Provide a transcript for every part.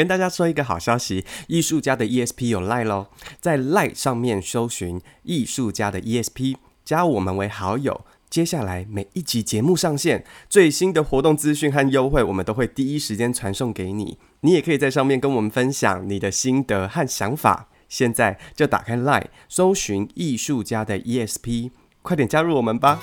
跟大家说一个好消息，艺术家的 ESP 有 Line 咯，在 Line 上面搜寻艺术家的 ESP，加我们为好友。接下来每一集节目上线，最新的活动资讯和优惠，我们都会第一时间传送给你。你也可以在上面跟我们分享你的心得和想法。现在就打开 Line，搜寻艺术家的 ESP，快点加入我们吧！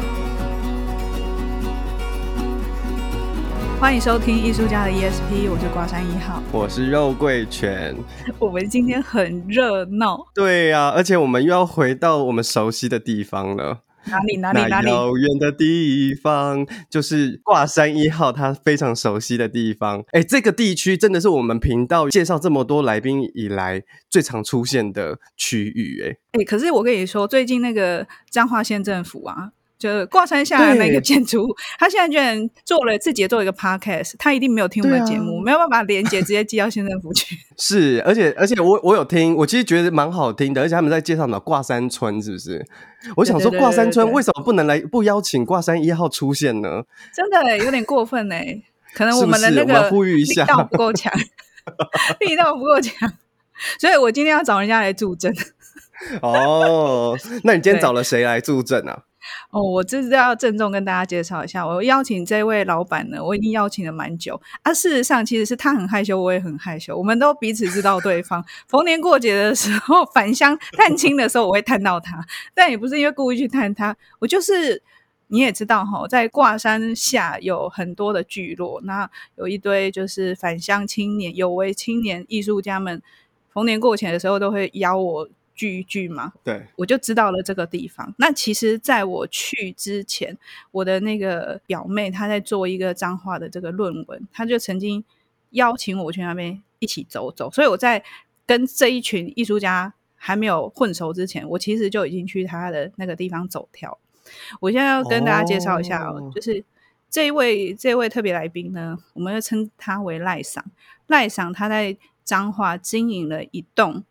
欢迎收听艺术家的 ESP，我是挂山一号，我是肉桂犬。我们今天很热闹，对呀、啊，而且我们又要回到我们熟悉的地方了。哪里哪里哪里？遥远的地方，就是挂山一号他非常熟悉的地方。哎，这个地区真的是我们频道介绍这么多来宾以来最常出现的区域。哎，哎，可是我跟你说，最近那个彰化县政府啊。就是挂山下的那个建筑物，他现在居然做了自己做一个 podcast，他一定没有听我们的节目，啊、没有办法连接直接寄到县政府去。是，而且而且我我有听，我其实觉得蛮好听的，而且他们在介绍什么挂山村，是不是？我想说挂山村为什么不能来不邀请挂山一号出现呢？真的有点过分呢，可能我们的那个呼吁一下力道不够强，力道不够强，所以我今天要找人家来助阵。哦，那你今天找了谁来助阵啊？哦，我这是要郑重跟大家介绍一下，我邀请这位老板呢，我已经邀请了蛮久啊。事实上，其实是他很害羞，我也很害羞，我们都彼此知道对方。逢年过节的时候，返乡探亲的时候，我会探到他，但也不是因为故意去探他，我就是你也知道哈，在挂山下有很多的聚落，那有一堆就是返乡青年、有为青年艺术家们，逢年过节的时候都会邀我。聚一聚嘛，对，我就知道了这个地方。那其实，在我去之前，我的那个表妹她在做一个彰化的这个论文，她就曾经邀请我去那边一起走走。所以我在跟这一群艺术家还没有混熟之前，我其实就已经去他的那个地方走跳。我现在要跟大家介绍一下，哦，就是这一位这一位特别来宾呢，我们要称他为赖赏。赖赏他在彰化经营了一栋。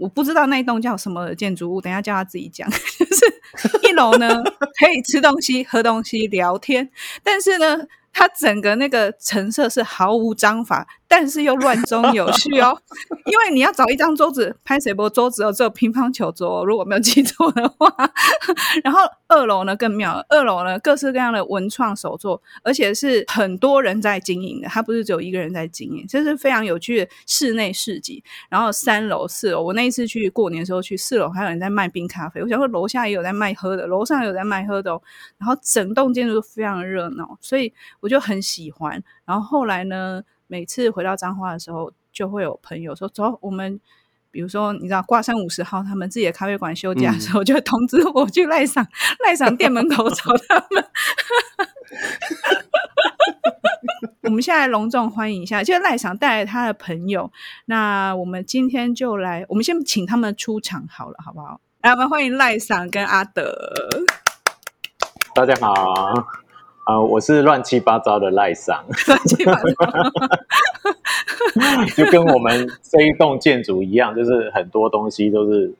我不知道那一栋叫什么建筑物，等下叫他自己讲。就是一楼呢，可以吃东西、喝东西、聊天，但是呢，它整个那个陈设是毫无章法。但是又乱中有序哦，因为你要找一张桌子拍谁波桌子哦，只有乒乓球桌，如果没有记错的话。然后二楼呢更妙，二楼呢各式各样的文创手作，而且是很多人在经营的，它不是只有一个人在经营，这是非常有趣的室内市集。然后三楼、四楼，我那一次去过年的时候去四楼，还有人在卖冰咖啡。我想说楼下也有在卖喝的，楼上有在卖喝的哦。然后整栋建筑都非常的热闹，所以我就很喜欢。然后后来呢？每次回到彰化的时候，就会有朋友说：“走，我们比如说，你知道挂山五十号他们自己的咖啡馆休假的时候，嗯、就会通知我去赖桑 赖桑店门口找他们。”我们现在隆重欢迎一下，就是赖桑带来他的朋友。那我们今天就来，我们先请他们出场好了，好不好？来，我们欢迎赖桑跟阿德。大家好。啊、呃，我是乱七八糟的赖桑，乱七八糟，就跟我们这一栋建筑一样，就是很多东西都是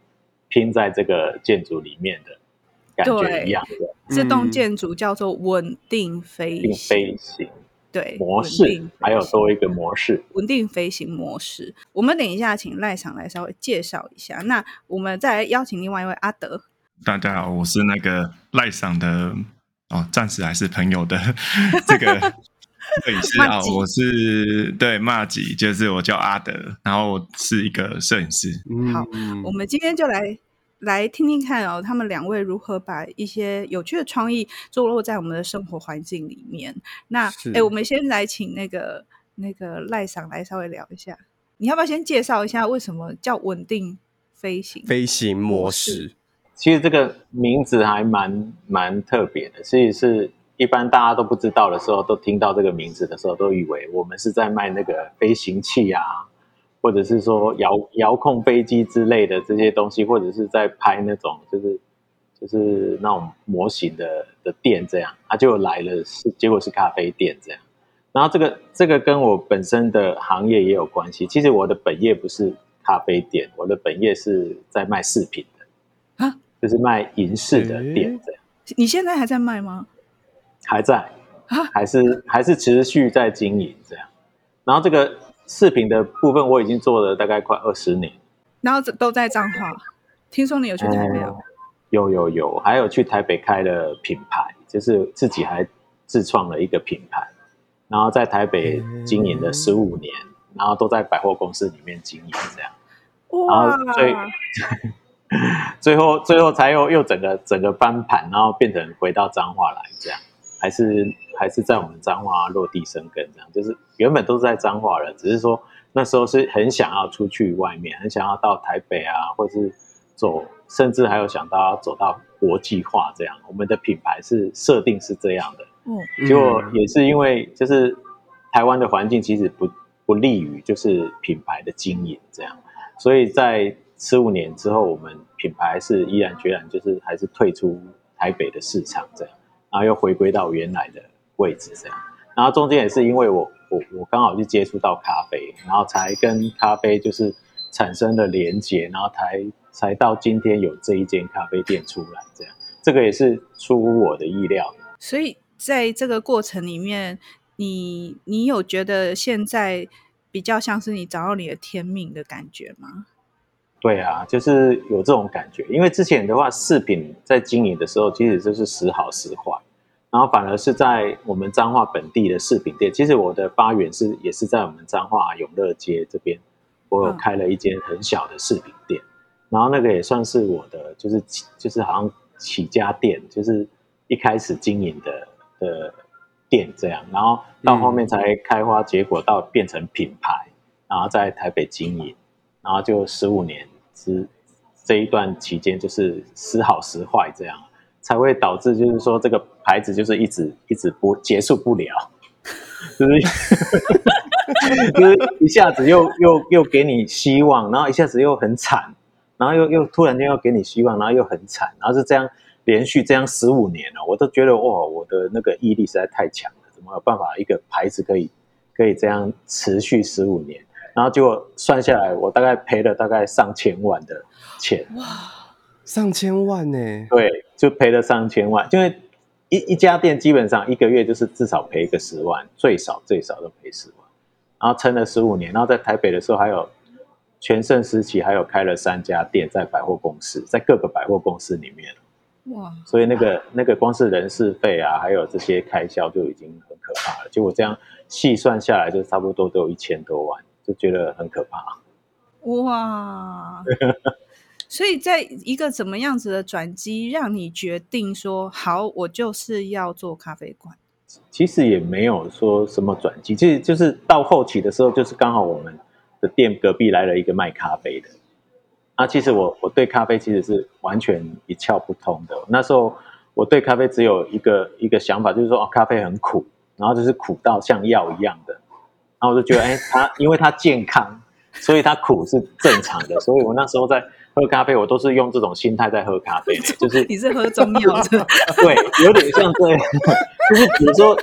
拼在这个建筑里面的感觉一样的。这栋建筑叫做稳定飞行，飞行对模式，还有多一个模式，稳定飞行模式。我们等一下请赖桑来稍微介绍一下，那我们再来邀请另外一位阿德。大家好，我是那个赖桑的。哦，暂时还是朋友的这个 摄影师啊，我是对骂吉，就是我叫阿德，然后我是一个摄影师。好，我们今天就来来听听看哦，他们两位如何把一些有趣的创意坐落在我们的生活环境里面。那哎，我们先来请那个那个赖赏来稍微聊一下，你要不要先介绍一下为什么叫稳定飞行飞行模式？其实这个名字还蛮蛮特别的，所以是一般大家都不知道的时候，都听到这个名字的时候，都以为我们是在卖那个飞行器啊，或者是说遥遥控飞机之类的这些东西，或者是在拍那种就是就是那种模型的的店这样，他就来了是结果是咖啡店这样。然后这个这个跟我本身的行业也有关系。其实我的本业不是咖啡店，我的本业是在卖饰品的啊，就是卖银饰的店这样。你现在还在卖吗？还在啊，还是还是持续在经营这样。然后这个饰品的部分我已经做了大概快二十年。然后都在彰化，听说你有去台北？嗯，有有有，还有去台北开了品牌，就是自己还自创了一个品牌。然后在台北经营了十五年，嗯，然后都在百货公司里面经营这样，哇，然后最 最后最后才又又整个整个翻盘，然后变成回到彰化来这样，还是还是在我们彰化落地生根这样，就是原本都是在彰化了，只是说那时候是很想要出去外面，很想要到台北啊，或是走，甚至还有想到要走到国际化这样，我们的品牌是设定是这样的。嗯，结果也是因为就是台湾的环境其实不不利于就是品牌的经营这样，所以在十五年之后，我们品牌是毅然决然就是还是退出台北的市场这样，然后又回归到原来的位置这样，然后中间也是因为我我我刚好去接触到咖啡，然后才跟咖啡就是产生了连结，然后才才到今天有这一间咖啡店出来这样，这个也是出乎我的意料，所以。在这个过程里面，你你有觉得现在比较像是你找到你的天命的感觉吗？对啊，就是有这种感觉。因为之前的话，饰品在经营的时候，其实就是时好时坏，然后反而是在我们彰化本地的饰品店。其实我的发源是也是在我们彰化永乐街这边，我有开了一间很小的饰品店，嗯，然后那个也算是我的，就是就是好像起家店，就是一开始经营的。的店这样，然后到后面才开花结果，到变成品牌，嗯、然后在台北经营，然后就十五年是这一段期间，就是时好时坏这样，才会导致就是说这个牌子就是一直一直不结束不了，就是 就是一下子又又又给你希望，然后一下子又很惨，然后又又突然间又给你希望，然后又很惨，然后是这样。连续这样十五年了，我都觉得哇，我的那个毅力实在太强了，怎么有办法一个牌子可以可以这样持续十五年？然后结果算下来，我大概赔了大概上千万的钱。哇，上千万呢？对，就赔了上千万，因为一一家店基本上一个月就是至少赔个十万，最少最少都赔十万。然后撑了十五年，然后在台北的时候还有全盛时期，还有开了三家店在百货公司，在各个百货公司里面。哇！所以那个那个光是人事费啊，还有这些开销就已经很可怕了。结果这样细算下来，就差不多都有一千多万，就觉得很可怕。哇！所以在一个怎么样子的转机，让你决定说好，我就是要做咖啡馆？其实也没有说什么转机，其实就是到后期的时候，就是刚好我们的店隔壁来了一个卖咖啡的。啊其实我我对咖啡其实是完全一窍不通的。那时候我对咖啡只有一个一个想法，就是说哦，咖啡很苦，然后就是苦到像药一样的。然后我就觉得，哎，他因为他健康，所以他苦是正常的。所以我那时候在喝咖啡，我都是用这种心态在喝咖啡，就是你是喝中药的，对，有点像这样，就是比如说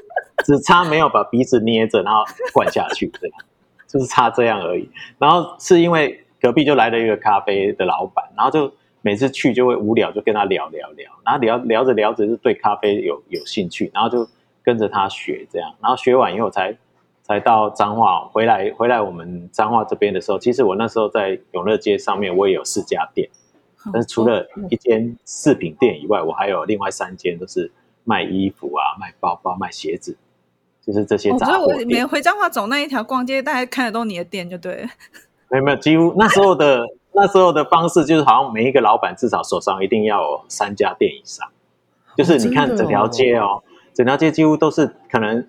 只差没有把鼻子捏着，然后灌下去，这样，就是差这样而已。然后是因为。隔壁就来了一个咖啡的老板，然后就每次去就会无聊，就跟他聊聊聊，然后聊聊着聊着就对咖啡有有兴趣，然后就跟着他学这样，然后学完以后才才到彰化回来回来我们彰化这边的时候，其实我那时候在永乐街上面我也有四家店，但是除了一间饰品店以外，我还有另外三间都是卖衣服啊、卖包包、卖鞋子，就是这些杂货店。所以我每回彰化走那一条逛街，大概看得都你的店就对。没有没有，几乎那时候的那时候的方式就是，好像每一个老板至少手上一定要有三家店以上，就是你看整条街哦，整条街几乎都是可能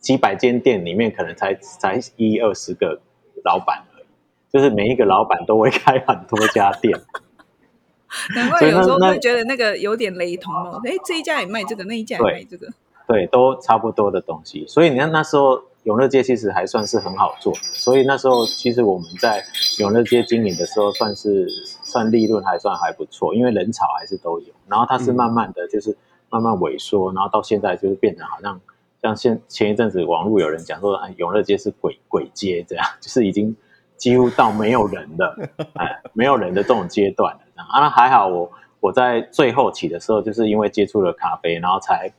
几百间店里面，可能才才一二十个老板而已，就是每一个老板都会 开很多家店。难怪有时候会觉得那个有点雷同哦，哎，这一家也卖这个，那一家也卖这个，对，都差不多的东西。所以你看那时候永乐街其实还算是很好做，所以那时候其实我们在永乐街经营的时候，算是算利润还算还不错，因为人潮还是都有。然后它是慢慢的就是慢慢萎缩，然后到现在就是变成好像像现前一阵子网络有人讲说，哎，永乐街是鬼鬼街这样，就是已经几乎到没有人的，哎，没有人的这种阶段了。啊，那还好我我在最后期的时候，就是因为接触了咖啡，然后才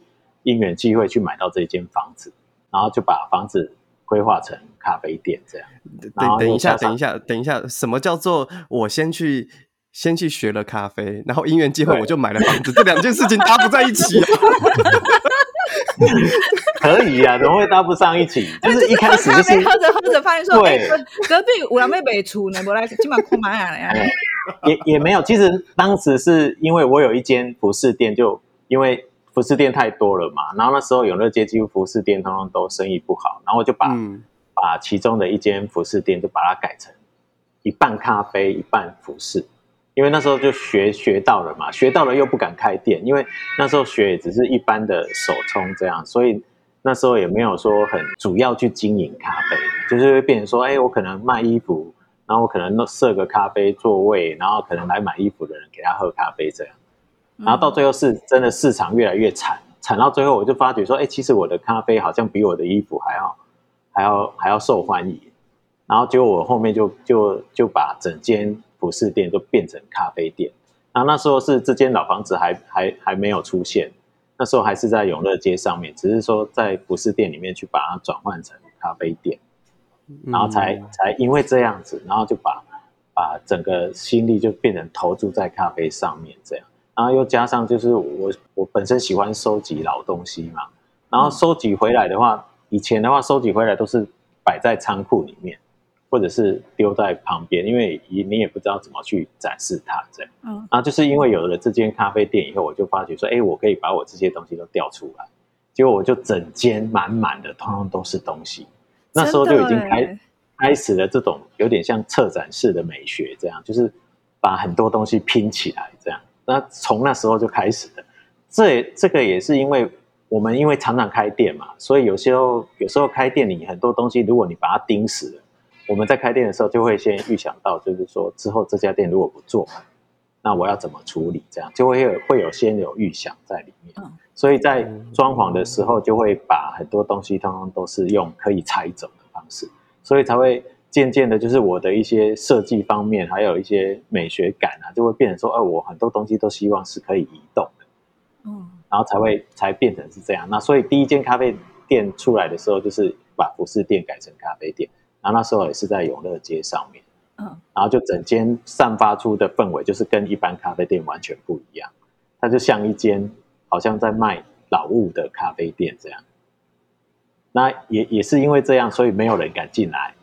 因缘际会去买到这间房子。然后就把房子规划成咖啡店这样。等等一下，等一下，等一下，什么叫做我先去先去学了咖啡，然后因缘际会我就买了房子？这两件事情搭不在一起啊？可以啊，怎么会搭不上一起？就是一开始就是喝着喝着发现说，哎，隔壁有人没买厝呢，我来今晚空买啊。也也没有，其实当时是因为我有一间服饰店，就因为。服饰店太多了嘛，然后那时候永乐街几乎服饰店通通都生意不好，然后我就把、嗯、把其中的一间服饰店就把它改成一半咖啡一半服饰，因为那时候就学学到了嘛，学到了又不敢开店，因为那时候学也只是一般的手冲这样，所以那时候也没有说很主要去经营咖啡，就是会变成说，哎，我可能卖衣服，然后我可能设个咖啡座位，然后可能来买衣服的人给他喝咖啡这样。然后到最后是真的市场越来越惨，惨到最后我就发觉说，哎，其实我的咖啡好像比我的衣服还要还要还要受欢迎。然后结果我后面就就就把整间服饰店都变成咖啡店。然后那时候是这间老房子还还还没有出现，那时候还是在永乐街上面，只是说在服饰店里面去把它转换成咖啡店，然后才才因为这样子，然后就把把整个心力就变成投注在咖啡上面这样。然后又加上就是我我本身喜欢收集老东西嘛，然后收集回来的话，以前的话收集回来都是摆在仓库里面，或者是丢在旁边，因为你你也不知道怎么去展示它这样。嗯，然后就是因为有了这间咖啡店以后，我就发觉说，哎，我可以把我这些东西都调出来，结果我就整间满满的，通通都是东西。那时候就已经开开始了这种有点像策展式的美学，这样就是把很多东西拼起来这样。那从那时候就开始的，这这个也是因为我们因为常常开店嘛，所以有时候有时候开店你很多东西，如果你把它盯死了，我们在开店的时候就会先预想到，就是说之后这家店如果不做，那我要怎么处理？这样就会有会有先有预想在里面，所以在装潢的时候就会把很多东西通通都是用可以拆走的方式，所以才会。渐渐的，就是我的一些设计方面，还有一些美学感啊，就会变成说，哦，我很多东西都希望是可以移动的，嗯，然后才会才变成是这样。那所以第一间咖啡店出来的时候，就是把服饰店改成咖啡店，然后那时候也是在永乐街上面，嗯，然后就整间散发出的氛围就是跟一般咖啡店完全不一样，它就像一间好像在卖老物的咖啡店这样。那也也是因为这样，所以没有人敢进来。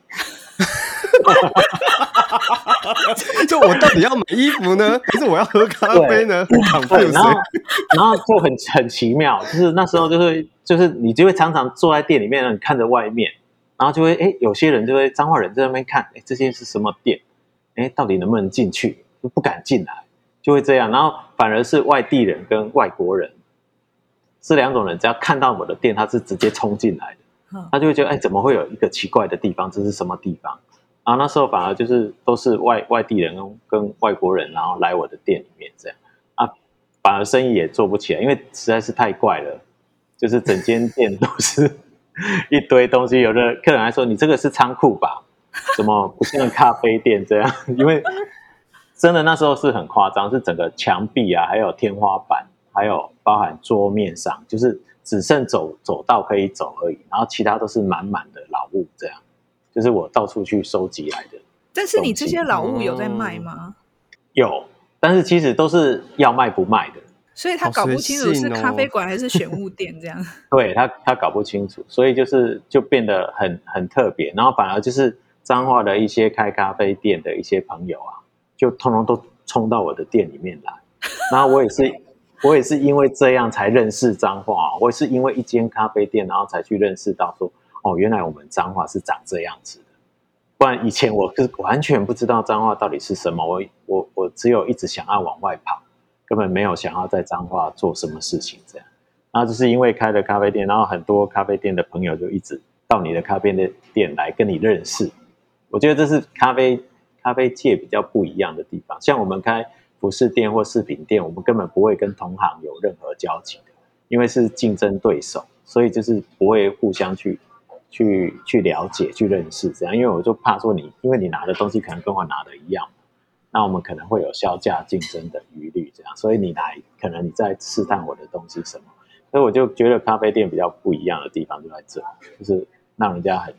就我到底要买衣服呢，还是我要喝咖啡呢？对对然后，然后就很很奇妙，就是那时候就是就是你就会常常坐在店里面，你看着外面，然后就会哎，有些人就会彰化人在那边看，哎，这些是什么店？哎，到底能不能进去？就不敢进来，就会这样。然后反而是外地人跟外国人这两种人，只要看到我的店，他是直接冲进来的。他就会觉得，哎，怎么会有一个奇怪的地方？这是什么地方？然后那时候反而就是都是外外地人跟跟外国人，然后来我的店里面这样啊，反而生意也做不起来，因为实在是太怪了，就是整间店都是 一堆东西。有的客人还说：“你这个是仓库吧？怎么不像咖啡店这样？” 因为真的那时候是很夸张，是整个墙壁啊，还有天花板，还有包含桌面上，就是。只剩走走道可以走而已，然后其他都是满满的老物，这样就是我到处去收集来的。但是你这些老物有在卖吗？嗯、有，但是其实都是要卖不卖的，所以他搞不清楚是咖啡馆还是选物店这样。哦、对他，他搞不清楚，所以就是就变得很很特别，然后反而就是彰化的一些开咖啡店的一些朋友啊，就通通都冲到我的店里面来，然后我也是。我也是因为这样才认识彰化，我也是因为一间咖啡店，然后才去认识到说，哦，原来我们彰化是长这样子的。不然以前我是完全不知道彰化到底是什么，我我我只有一直想要往外跑，根本没有想要在彰化做什么事情这样。然后就是因为开了咖啡店，然后很多咖啡店的朋友就一直到你的咖啡店店来跟你认识。我觉得这是咖啡咖啡界比较不一样的地方。像我们开服饰店或饰品店，我们根本不会跟同行有任何交集的，因为是竞争对手，所以就是不会互相去去去了解、去认识这样。因为我就怕说你，因为你拿的东西可能跟我拿的一样，那我们可能会有销价竞争的疑虑这样。所以你来，可能你在试探我的东西什么。所以我就觉得咖啡店比较不一样的地方就在这，就是让人家很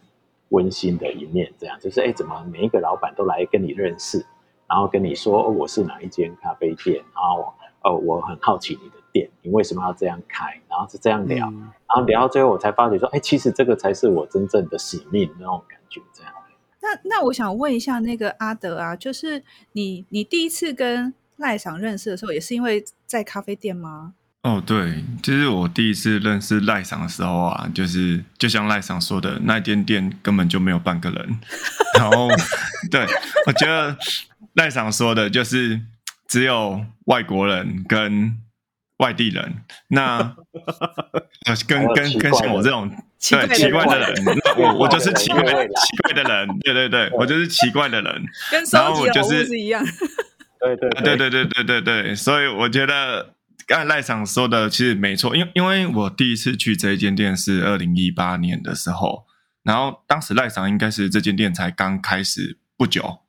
温馨的一面，这样就是哎，怎么每一个老板都来跟你认识，然后跟你说，哦，我是哪一间咖啡店，然后哦，我很好奇你的店，你为什么要这样开，然后是这样聊，嗯、然后聊到最后我才发觉说，哎，其实这个才是我真正的使命那种感觉，这样。那那我想问一下那个阿德啊，就是你你第一次跟赖桑认识的时候，也是因为在咖啡店吗？哦，对，就是我第一次认识赖桑的时候啊，就是就像赖桑说的，那间店根本就没有半个人。然后，对，我觉得赖桑说的就是只有外国人跟外地人，那 跟跟跟像我这种对奇怪的人，那我我就是奇怪奇怪的人，对对对，我就是奇怪的人，然后我就是一样，对 对对。对对对对对，所以我觉得。刚才赖桑说的其实没错，因为因为我第一次去这一间店是二零一八年的时候，然后当时赖桑应该是这间店才刚开始不久，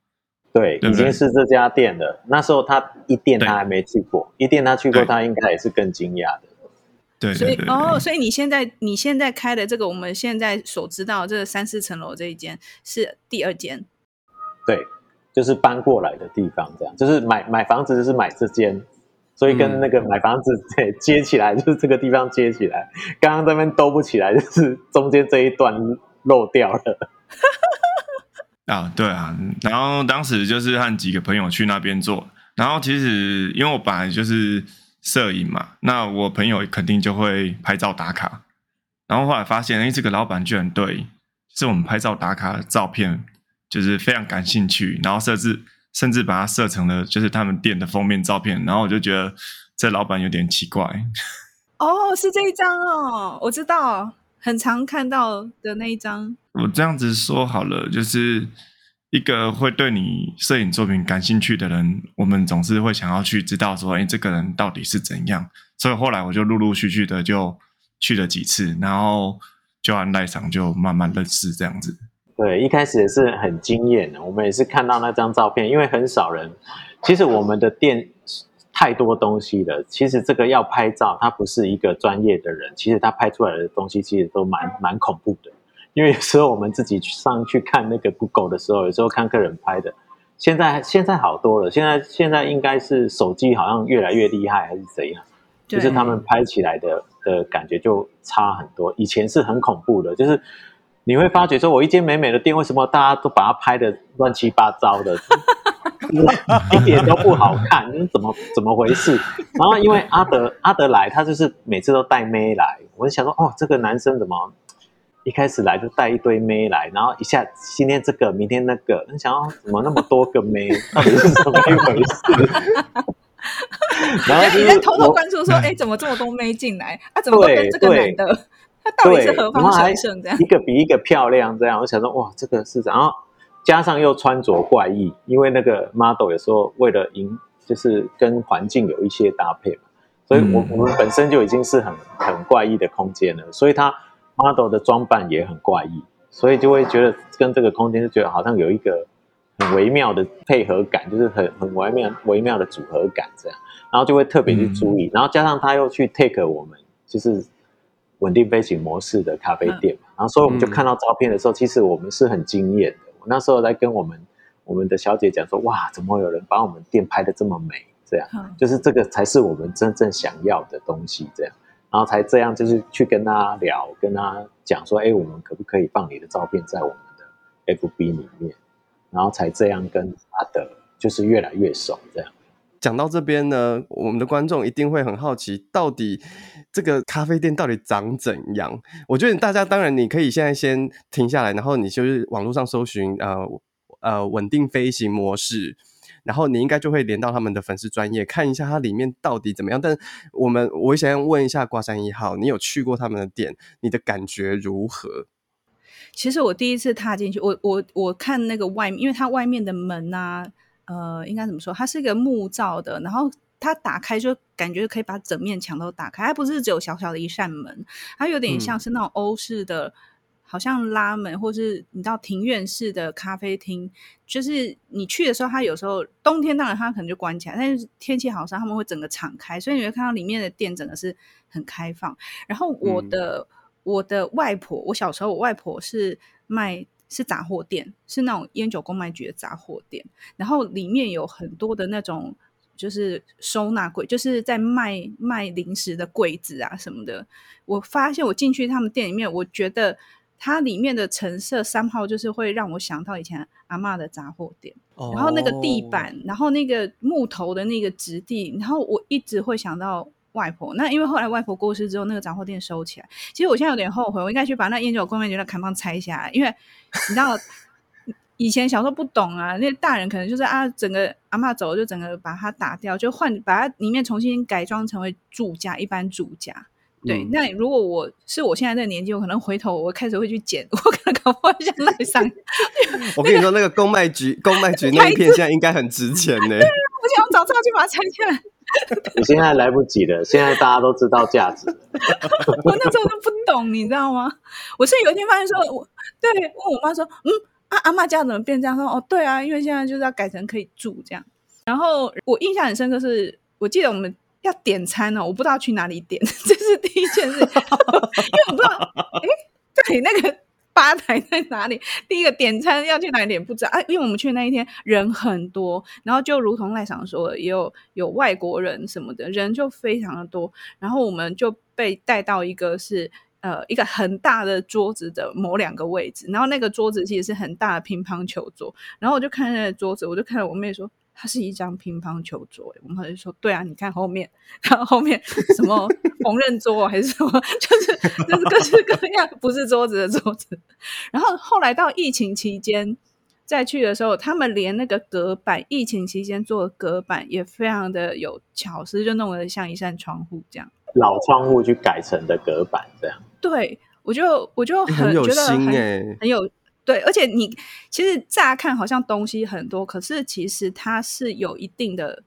对，对对已经是这家店了。那时候他一店他还没去过，一店他去过，他应该也是更惊讶的。对，所以哦，所以你现在你现在开的这个我们现在所知道这三四层楼这一间是第二间，对，就是搬过来的地方，这样就是买买房子就是买这间。所以跟那个买房子对接起来，就是这个地方接起来。刚刚这边兜不起来，就是中间这一段漏掉了。啊，对啊。然后当时就是和几个朋友去那边做。然后其实因为我本来就是摄影嘛，那我朋友肯定就会拍照打卡。然后后来发现，哎，这个老板居然对是我们拍照打卡的照片就是非常感兴趣，然后设置。甚至把它设成了就是他们店的封面照片，然后我就觉得这老板有点奇怪。哦，是这一张哦，我知道，很常看到的那一张。我这样子说好了，就是一个会对你摄影作品感兴趣的人，我们总是会想要去知道说，哎，这个人到底是怎样。所以后来我就陆陆续续的就去了几次，然后就按赖场就慢慢认识这样子。对，一开始也是很惊艳的。我们也是看到那张照片，因为很少人。其实我们的店太多东西了。其实这个要拍照，他不是一个专业的人，其实他拍出来的东西其实都蛮蛮恐怖的。因为有时候我们自己上去看那个 Google 的时候，有时候看客人拍的。现在现在好多了，现在现在应该是手机好像越来越厉害，还是怎样？就是他们拍起来的的感觉就差很多。以前是很恐怖的，就是。你会发觉说，我一间美美的店，为什么大家都把它拍得乱七八糟的，一点都不好看？怎么怎么回事？然后因为阿德阿德来，他就是每次都带妹来，我就想说，哦，这个男生怎么一开始来就带一堆妹来，然后一下今天这个，明天那个，你想要怎么那么多个妹？到底是怎么一回事？然后 你在偷偷关注说，哎，怎么这么多妹进来？啊，怎么都跟这个男的？他到底是何方神圣？这样一个比一个漂亮，这样我想说，哇，这个是，然后加上又穿着怪异，因为那个 model 有时候为了迎，就是跟环境有一些搭配嘛，所以我我们本身就已经是很很怪异的空间了，所以他 model 的装扮也很怪异，所以就会觉得跟这个空间就觉得好像有一个很微妙的配合感，就是很很微妙微妙的组合感这样，然后就会特别去注意，嗯、然后加上他又去 take 我们，就是。稳定飞行模式的咖啡店嘛，然后所以我们就看到照片的时候，其实我们是很惊艳的。我那时候在跟我们我们的小姐讲说，哇，怎么会有人把我们店拍的这么美？这样，就是这个才是我们真正想要的东西。这样，然后才这样，就是去跟他聊，跟他讲说，哎，我们可不可以放你的照片在我们的 FB 里面？然后才这样跟阿德就是越来越熟，这样。讲到这边呢，我们的观众一定会很好奇，到底这个咖啡店到底长怎样？我觉得大家当然你可以现在先停下来，然后你就是网络上搜寻呃呃稳定飞行模式，然后你应该就会连到他们的粉丝专业，看一下它里面到底怎么样。但我们我想问一下瓜山一号，你有去过他们的店，你的感觉如何？其实我第一次踏进去，我我我看那个外面，因为它外面的门啊，呃，应该怎么说？它是一个木造的，然后它打开就感觉可以把整面墙都打开，它不是只有小小的一扇门，它有点像是那种欧式的。嗯好像拉门，或是你到庭院式的咖啡厅，就是你去的时候，它有时候冬天当然它可能就关起来，但是天气好时候他们会整个敞开，所以你会看到里面的店整个是很开放。然后我的、嗯、我的外婆，我小时候我外婆是卖是杂货店，是那种烟酒公卖局的杂货店，然后里面有很多的那种就是收纳柜，就是在卖卖零食的柜子啊什么的。我发现我进去他们店里面，我觉得。它里面的陈设三号就是会让我想到以前阿嬷的杂货店，oh. 然后那个地板，然后那个木头的那个质地，然后我一直会想到外婆。那因为后来外婆过世之后，那个杂货店收起来。其实我现在有点后悔，我应该去把那烟酒公卖局的看板拆下来，因为 你知道以前小时候不懂啊，那大人可能就是啊，整个阿嬷走了就整个把它打掉，就换把它里面重新改装成为住家，一般住家。对，那如果我是我现在这个年纪，我可能回头我开始会去捡，我可能搞不好像赖上。我跟你说，那个公卖局，公卖局那一片现在应该很值钱呢。对，我想早知道就把它拆下来。你现在来不及了，现在大家都知道价值。我那时候都不懂，你知道吗？我是有一天发现说，我对问我妈说，嗯，啊、阿妈家怎么变这样？说哦，对啊，因为现在就是要改成可以住这样。然后我印象很深刻是，我记得我们。要点餐呢、我不知道去哪里点，这是第一件事，因为我不知道，哎，对，那个吧台在哪里？第一个点餐要去哪里不知道啊，因为我们去那一天人很多，然后就如同赖长说的，也有有外国人什么的，人就非常的多，然后我们就被带到一个是呃一个很大的桌子的某两个位置，然后那个桌子其实是很大的乒乓球桌，然后我就看那个桌子，我就看着我妹说。它是一张乒乓球桌，我们就说对啊，你看后面，然后后面什么缝纫桌还是什么，就是就是各式各样，不是桌子的桌子。然后后来到疫情期间再去的时候，他们连那个隔板，疫情期间做的隔板也非常的有巧思，就弄得像一扇窗户这样，老窗户去改成的隔板这样。对，我就我就很，很有心哎、欸，很有。对，而且你其实乍看好像东西很多，可是其实它是有一定的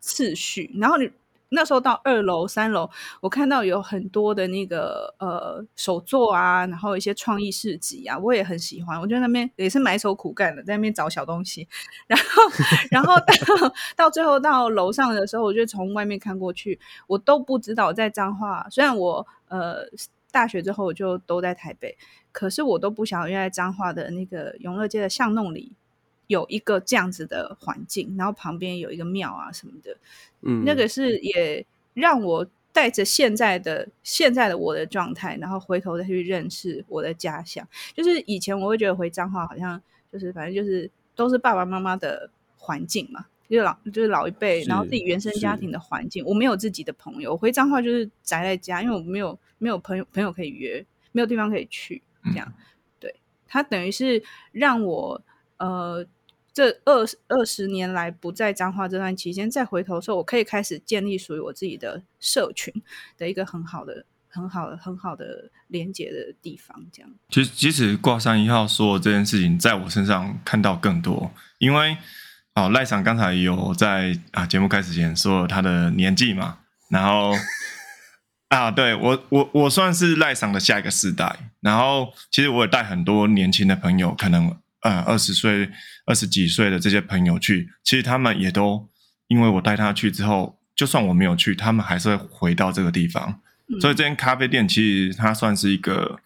次序。然后你那时候到二楼、三楼，我看到有很多的那个呃手作啊，然后一些创意市集啊，我也很喜欢。我觉得那边也是埋头苦干的，在那边找小东西。然后，然后到到最后到楼上的时候，我就从外面看过去，我都不知道在彰化。虽然我呃大学之后我就都在台北。可是我都不晓得，原来彰化的那个永乐街的巷弄里有一个这样子的环境，然后旁边有一个庙啊什么的，嗯，那个是也让我带着现在的现在的我的状态，然后回头再去认识我的家乡。就是以前我会觉得回彰化好像就是反正就是都是爸爸妈妈的环境嘛，就是老就是老一辈，然后自己原生家庭的环境，我没有自己的朋友，我回彰化就是宅在家，因为我没有没有朋友朋友可以约，没有地方可以去。这样，对，他等于是让我呃，这二二十年来不在彰化这段期间，再回头的时候，我可以开始建立属于我自己的社群的一个很好的、很好的、很好的连接的地方。这样，其实即使挂上一号说这件事情，在我身上看到更多，因为哦，赖长刚才有在啊节目开始前说他的年纪嘛，然后。啊，对我我我算是赖桑的下一个世代，然后其实我也带很多年轻的朋友，可能呃二十岁、二十几岁的这些朋友去，其实他们也都因为我带他去之后，就算我没有去，他们还是会回到这个地方。嗯、所以这间咖啡店其实它算是一个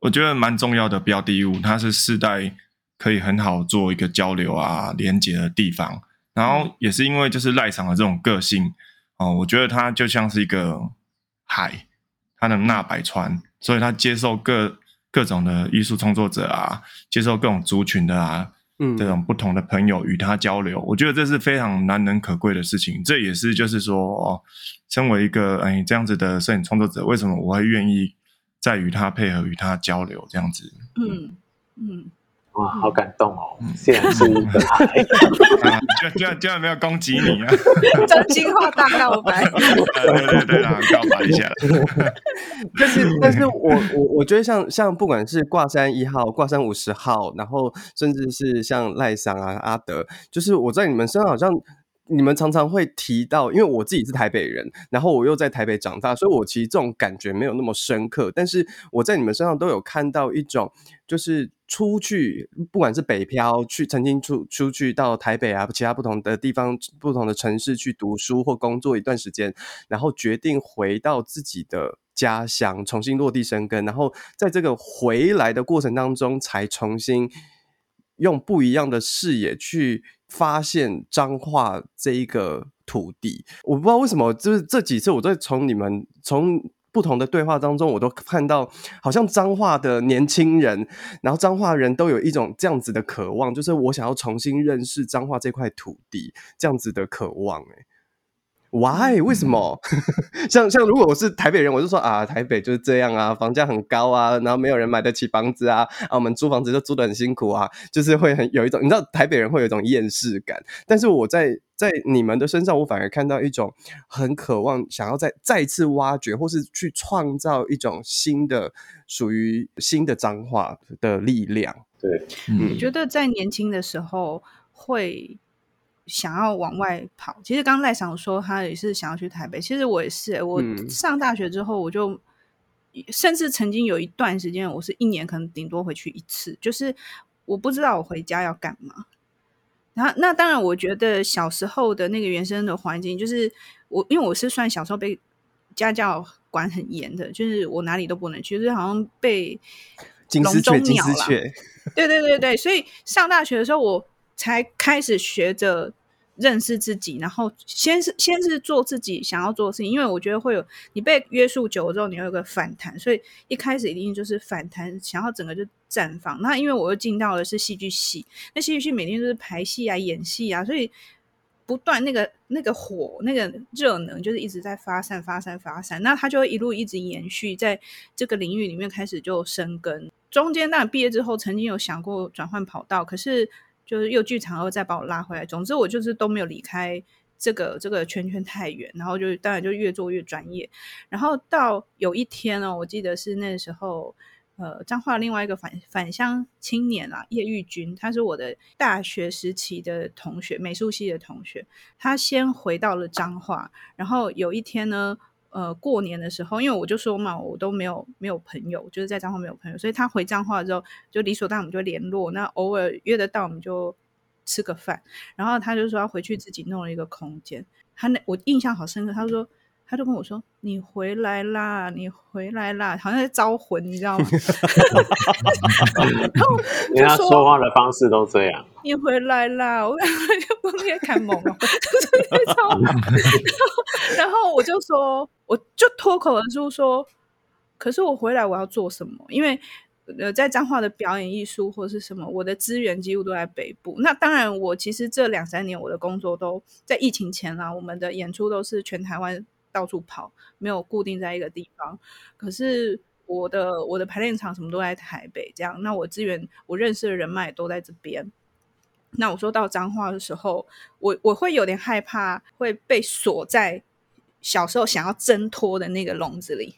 我觉得蛮重要的标的物，它是世代可以很好做一个交流啊、连接的地方。然后也是因为就是赖场的这种个性哦、呃，我觉得他就像是一个。海，他能纳百川，所以他接受各各种的艺术创作者啊，接受各种族群的啊，嗯，这种不同的朋友与他交流，我觉得这是非常难能可贵的事情。这也是就是说，哦，身为一个哎这样子的摄影创作者，为什么我会愿意再与他配合，与他交流这样子？嗯嗯，哇，好感动哦！竟然是一个爱，就居然没有攻击你啊！真心话大告白，对 对对，告白一下。但是，但是我我我觉得像像不管是挂山一号、挂山五十号，然后甚至是像赖桑啊、阿德，就是我在你们身上好像。你们常常会提到，因为我自己是台北人，然后我又在台北长大，所以我其实这种感觉没有那么深刻。但是我在你们身上都有看到一种，就是出去，不管是北漂去，曾经出出去到台北啊，其他不同的地方、不同的城市去读书或工作一段时间，然后决定回到自己的家乡，重新落地生根，然后在这个回来的过程当中，才重新用不一样的视野去。发现彰化这一个土地，我不知道为什么，就是这几次我在从你们从不同的对话当中，我都看到好像彰化的年轻人，然后彰化人都有一种这样子的渴望，就是我想要重新认识彰化这块土地，这样子的渴望，欸。Why？为什么？像像如果我是台北人，我就说啊，台北就是这样啊，房价很高啊，然后没有人买得起房子啊，啊，我们租房子就租得很辛苦啊，就是会很有一种，你知道台北人会有一种厌世感。但是我在在你们的身上，我反而看到一种很渴望想要再再次挖掘，或是去创造一种新的属于新的脏话的力量。对，嗯，我觉得在年轻的时候会。想要往外跑，其实刚刚赖想说他也是想要去台北，其实我也是。我上大学之后，我就、嗯、甚至曾经有一段时间，我是一年可能顶多回去一次，就是我不知道我回家要干嘛。然后那当然，我觉得小时候的那个原生的环境，就是我因为我是算小时候被家教管很严的，就是我哪里都不能去，就是好像被 笼中鸟了。对对对对，所以上大学的时候我。才开始学着认识自己，然后先是先是做自己想要做的事情，因为我觉得会有你被约束久了之后，你会有个反弹，所以一开始一定就是反弹，想要整个就绽放。那因为我又进到的是戏剧系，那戏剧系每天都是排戏啊、演戏啊，所以不断那个那个火、那个热能就是一直在发散、发散、发散，那它就会一路一直延续在这个领域里面，开始就生根。中间当然毕业之后，曾经有想过转换跑道，可是。就是又剧场，又再把我拉回来。总之，我就是都没有离开这个这个圈圈太远。然后就当然就越做越专业。然后到有一天哦，我记得是那时候，呃，彰化另外一个返返乡青年啊，叶玉君，他是我的大学时期的同学，美术系的同学。他先回到了彰化，然后有一天呢。呃，过年的时候，因为我就说嘛，我都没有没有朋友，就是在彰化没有朋友，所以他回彰化之后，就理所当然我们就联络。那偶尔约得到，我们就吃个饭。然后他就说要回去自己弄了一个空间。他那我印象好深刻，他说。他就跟我说：“你回来啦，你回来啦，好像在招魂，你知道吗？” 然后人家说话的方式都这样。你回来啦，我 就不也看懵了。然后我就说，我就脱口而出说：“可是我回来我要做什么？因为呃，在彰化的表演艺术或是什么，我的资源几乎都在北部。那当然，我其实这两三年我的工作都在疫情前啦，我们的演出都是全台湾。”到处跑，没有固定在一个地方。可是我的我的排练场什么都在台北，这样。那我资源，我认识的人脉都在这边。那我说到彰化的时候，我我会有点害怕会被锁在小时候想要挣脱的那个笼子里，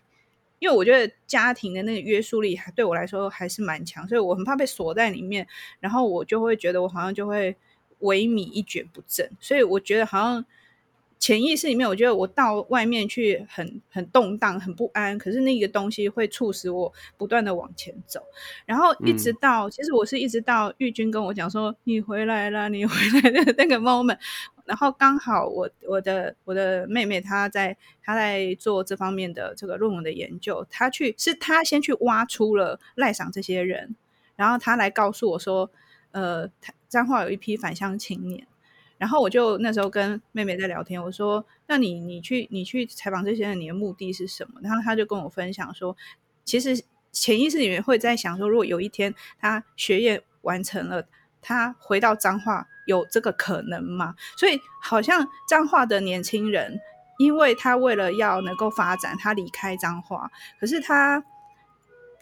因为我觉得家庭的那个约束力还对我来说还是蛮强，所以我很怕被锁在里面。然后我就会觉得我好像就会萎靡一蹶不振，所以我觉得好像。潜意识里面，我觉得我到外面去很很动荡、很不安，可是那个东西会促使我不断的往前走，然后一直到、嗯、其实我是一直到玉君跟我讲说你回来了，你回来的那个 moment，然后刚好我我的我的妹妹她在她在做这方面的这个论文的研究，她去是她先去挖出了赖赏这些人，然后她来告诉我说，呃，彰化有一批返乡青年。然后我就那时候跟妹妹在聊天，我说：“那你你去你去采访这些人，你的目的是什么？”然后他就跟我分享说：“其实潜意识里面会在想说，如果有一天他学业完成了，他回到彰化，有这个可能吗？”所以好像彰化的年轻人，因为他为了要能够发展，他离开彰化，可是他。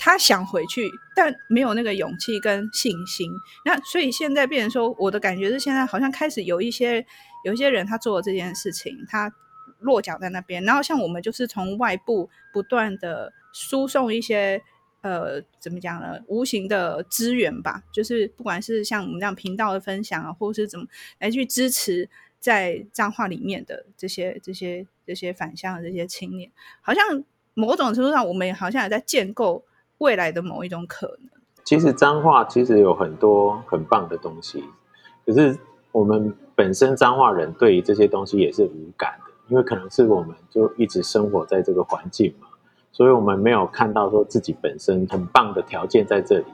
他想回去，但没有那个勇气跟信心。那所以现在变成说，我的感觉是现在好像开始有一些有一些人他做了这件事情，他落脚在那边，然后像我们就是从外部不断的输送一些呃怎么讲呢，无形的资源吧，就是不管是像我们这样频道的分享啊，或者是怎么来去支持在彰化里面的这些这些这些返乡的这些青年，好像某种程度上我们好像也在建构。未来的某一种可能，其实脏话其实有很多很棒的东西，可是我们本身脏话人对于这些东西也是无感的，因为可能是我们就一直生活在这个环境嘛，所以我们没有看到说自己本身很棒的条件在这里。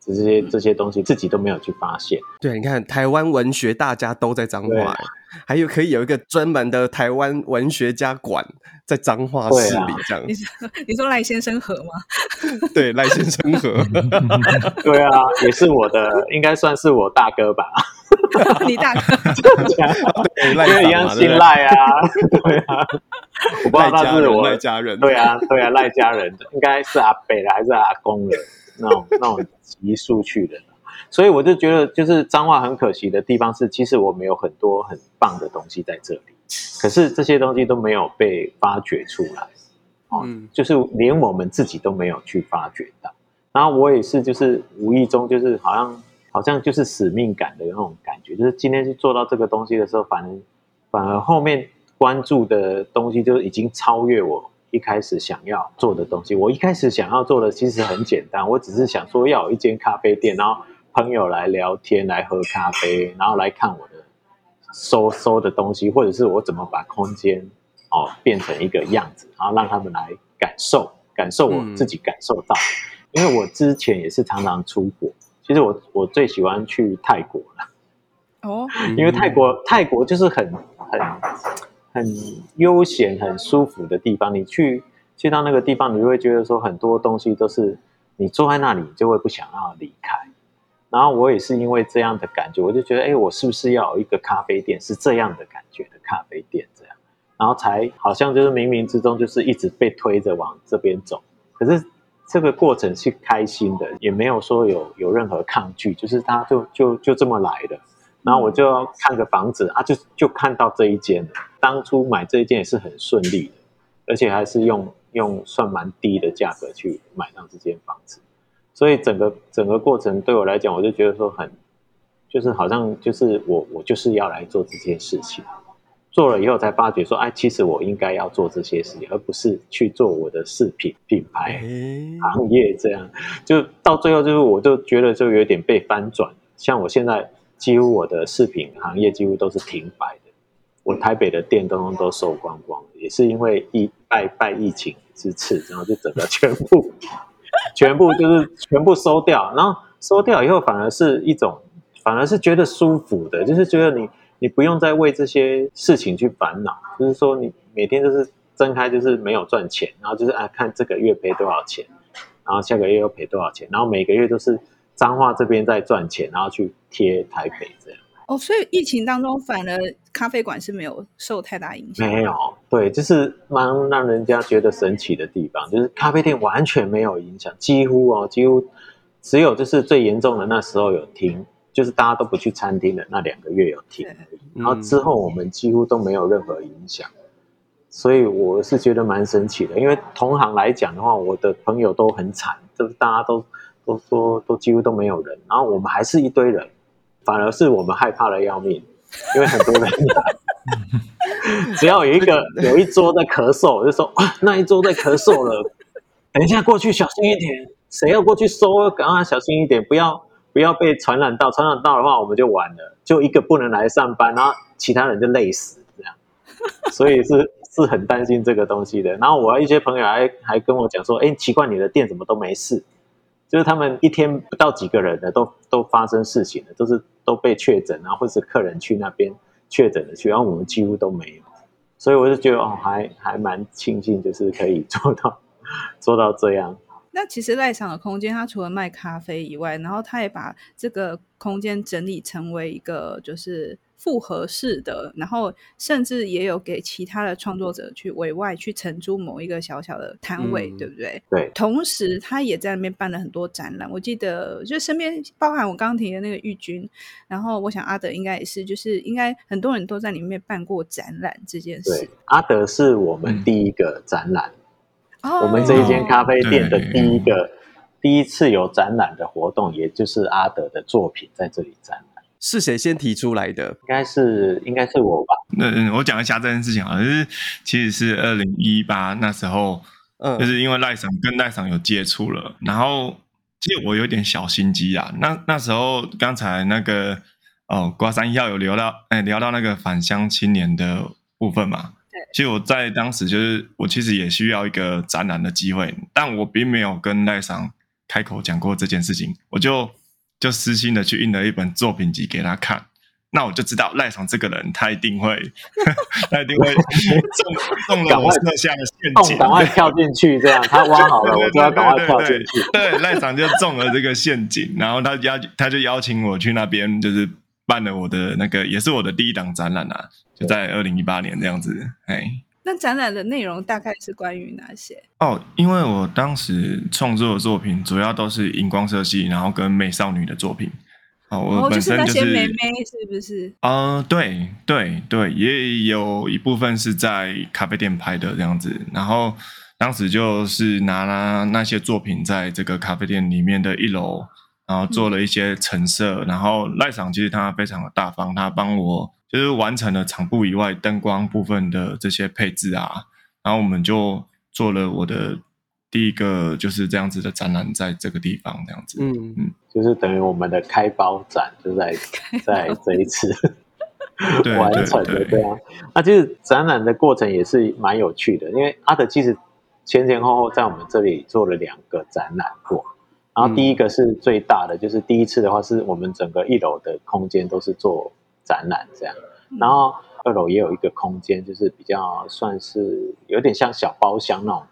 这些这些东西自己都没有去发现。对，你看台湾文学大家都在彰化，还有可以有一个专门的台湾文学家馆在彰化市里这样。你说你说赖先生河吗？对，赖先生河。对啊，也是我的，应该算是我大哥吧。你大哥，因为一样姓赖啊。对啊，我不知道他是我赖家人。对啊，对啊，赖家人的应该是阿北的还是阿公的？那种那种急速去的，所以我就觉得，就是彰化很可惜的地方是，其实我们有很多很棒的东西在这里，可是这些东西都没有被发掘出来，嗯，就是连我们自己都没有去发掘到。然后我也是，就是无意中，就是好像好像就是使命感的那种感觉，就是今天去做到这个东西的时候，反而反而后面关注的东西就已经超越我。一开始想要做的东西，我一开始想要做的其实很简单，我只是想说要有一间咖啡店，然后朋友来聊天、来喝咖啡，然后来看我的收收的东西，或者是我怎么把空间哦变成一个样子，然后让他们来感受，感受我自己感受到。嗯、因为我之前也是常常出国，其实我我最喜欢去泰国了。哦，因为泰国泰国就是很很。很悠闲、很舒服的地方，你去去到那个地方，你就会觉得说很多东西都是你坐在那里，你就会不想要离开。然后我也是因为这样的感觉，我就觉得，哎，我是不是要有一个咖啡店是这样的感觉的咖啡店？这样，然后才好像就是冥冥之中就是一直被推着往这边走。可是这个过程是开心的，也没有说有有任何抗拒，就是它就就就这么来的。然后我就要看个房子啊，就就看到这一间了。当初买这一间也是很顺利的，而且还是用用算蛮低的价格去买到这间房子。所以整个整个过程对我来讲，我就觉得说很，就是好像就是我我就是要来做这件事情。做了以后才发觉说，哎，其实我应该要做这些事情，而不是去做我的饰品品牌行业这样。就到最后就是，我就觉得就有点被翻转。像我现在。几乎我的饰品行业几乎都是停摆的，我台北的店都都收光光，也是因为疫拜拜疫情之赐，然后就整个全部 全部就是全部收掉，然后收掉以后反而是一种，反而是觉得舒服的，就是觉得你你不用再为这些事情去烦恼，就是说你每天就是睁开就是没有赚钱，然后就是啊看这个月赔多少钱，然后下个月又赔多少钱，然后每个月都是。彰化这边在赚钱，然后去贴台北这样。哦，所以疫情当中，反而咖啡馆是没有受太大影响。没有，对，就是蛮让人家觉得神奇的地方，就是咖啡店完全没有影响，几乎哦，几乎只有就是最严重的那时候有停，就是大家都不去餐厅的那两个月有停，然后之后我们几乎都没有任何影响，所以我是觉得蛮神奇的。因为同行来讲的话，我的朋友都很惨，就是大家都。都说都几乎都没有人，然后我们还是一堆人，反而是我们害怕的要命，因为很多人 只要有一个有一桌在咳嗽，我就说啊，那一桌在咳嗽了，等一下过去小心一点，谁要过去收，赶快小心一点，不要不要被传染到，传染到的话我们就完了，就一个不能来上班，然后其他人就累死这样，所以是 是很担心这个东西的。然后我一些朋友还还跟我讲说，哎，奇怪，你的店怎么都没事？就是他们一天不到几个人的，都都发生事情了，都是都被确诊，然后或是客人去那边确诊了去，然后我们几乎都没有，所以我就觉得哦，还还蛮庆幸，就是可以 做到做到这样。那其实赖场的空间，它除了卖咖啡以外，然后他也把这个空间整理成为一个就是复合式的，然后甚至也有给其他的创作者去委外去承租某一个小小的摊位，嗯、对不对？对。同时，他也在那边办了很多展览。我记得，就身边包含我刚刚提的那个玉军，然后我想阿德应该也是，就是应该很多人都在里面办过展览这件事。对，阿德是我们第一个展览，嗯、我们这一间咖啡店的第一个、哦、第一次有展览的活动，也就是阿德的作品在这里展览。是谁先提出来的？应该是应该是我吧。那我讲一下这件事情啊，就是其实是二零一八那时候，嗯，就是因为赖桑跟赖桑有接触了，然后其实我有点小心机啊。那那时候刚才那个哦，瓜山一号有聊到，哎，聊到那个返乡青年的部分嘛。对。其实我在当时就是我其实也需要一个展览的机会，但我并没有跟赖桑开口讲过这件事情，我就。就私心的去印了一本作品集给他看，那我就知道赖床这个人，他一定会，他一定会中中了我设下的陷阱，赶快跳进去，这样他挖好了，我就要赶快跳进去。对，赖床就中了这个陷阱，然后他邀他就邀请我去那边，就是办了我的那个，也是我的第一档展览啊，就在二零一八年这样子，哎。那展览的内容大概是关于哪些？哦，因为我当时创作的作品主要都是荧光色系，然后跟美少女的作品。哦，我本身就是、哦、就是那些妹妹，是不是？啊、呃，对对对，也有一部分是在咖啡店拍的这样子。然后当时就是拿了那些作品在这个咖啡店里面的一楼，然后做了一些陈设。嗯、然后赖赏其实他非常的大方，他帮我。就是完成了场布以外灯光部分的这些配置啊，然后我们就做了我的第一个就是这样子的展览，在这个地方这样子，嗯嗯，就是等于我们的开包展就在在这一次 完成的对啊。那其实展览的过程也是蛮有趣的，因为阿德其实前前后后在我们这里做了两个展览过，然后第一个是最大的，就是第一次的话是我们整个一楼的空间都是做。展览这样，然后二楼也有一个空间，就是比较算是有点像小包厢那种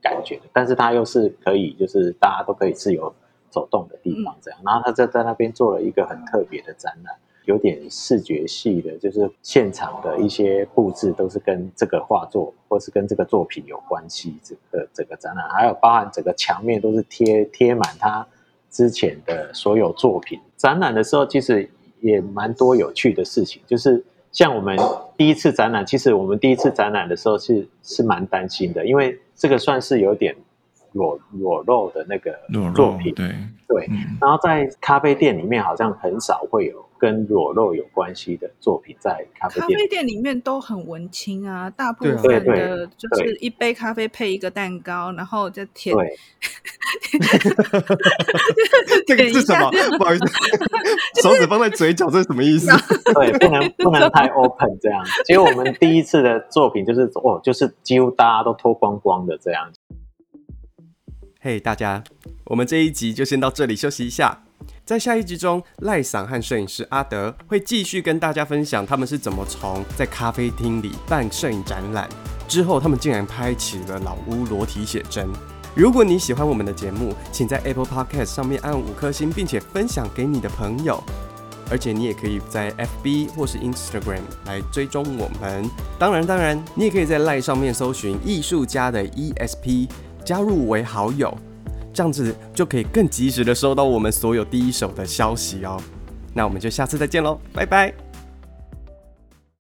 感觉，但是它又是可以，就是大家都可以自由走动的地方这样。然后他在在那边做了一个很特别的展览，有点视觉系的，就是现场的一些布置都是跟这个画作或是跟这个作品有关系。这个整个展览还有包含整个墙面都是贴贴满他之前的所有作品。展览的时候其实。也蛮多有趣的事情，就是像我们第一次展览，其实我们第一次展览的时候是是蛮担心的，因为这个算是有点裸裸露的那个作品，对对。然后在咖啡店里面，好像很少会有跟裸露有关系的作品在咖啡店。咖啡店里面都很文青啊，大部分的就是一杯咖啡配一个蛋糕，然后再舔。对 这个是什么？不好意思，手指放在嘴角，这是什么意思？对，不能不能太 open 这样。结果我们第一次的作品就是哦，就是几乎大家都脱光光的这样。嘿大家，我们这一集就先到这里休息一下。在下一集中，赖桑和摄影师阿德会继续跟大家分享他们是怎么从在咖啡厅里办摄影展览，之后他们竟然拍起了老屋裸体写真。如果你喜欢我们的节目，请在 Apple Podcast 上面按五颗星，并且分享给你的朋友。而且你也可以在 FB 或是 Instagram 来追踪我们。当然，当然，你也可以在赖上面搜寻艺术家的 ESP。加入为好友，这样子就可以更及时的收到我们所有第一手的消息哦。那我们就下次再见喽，拜拜。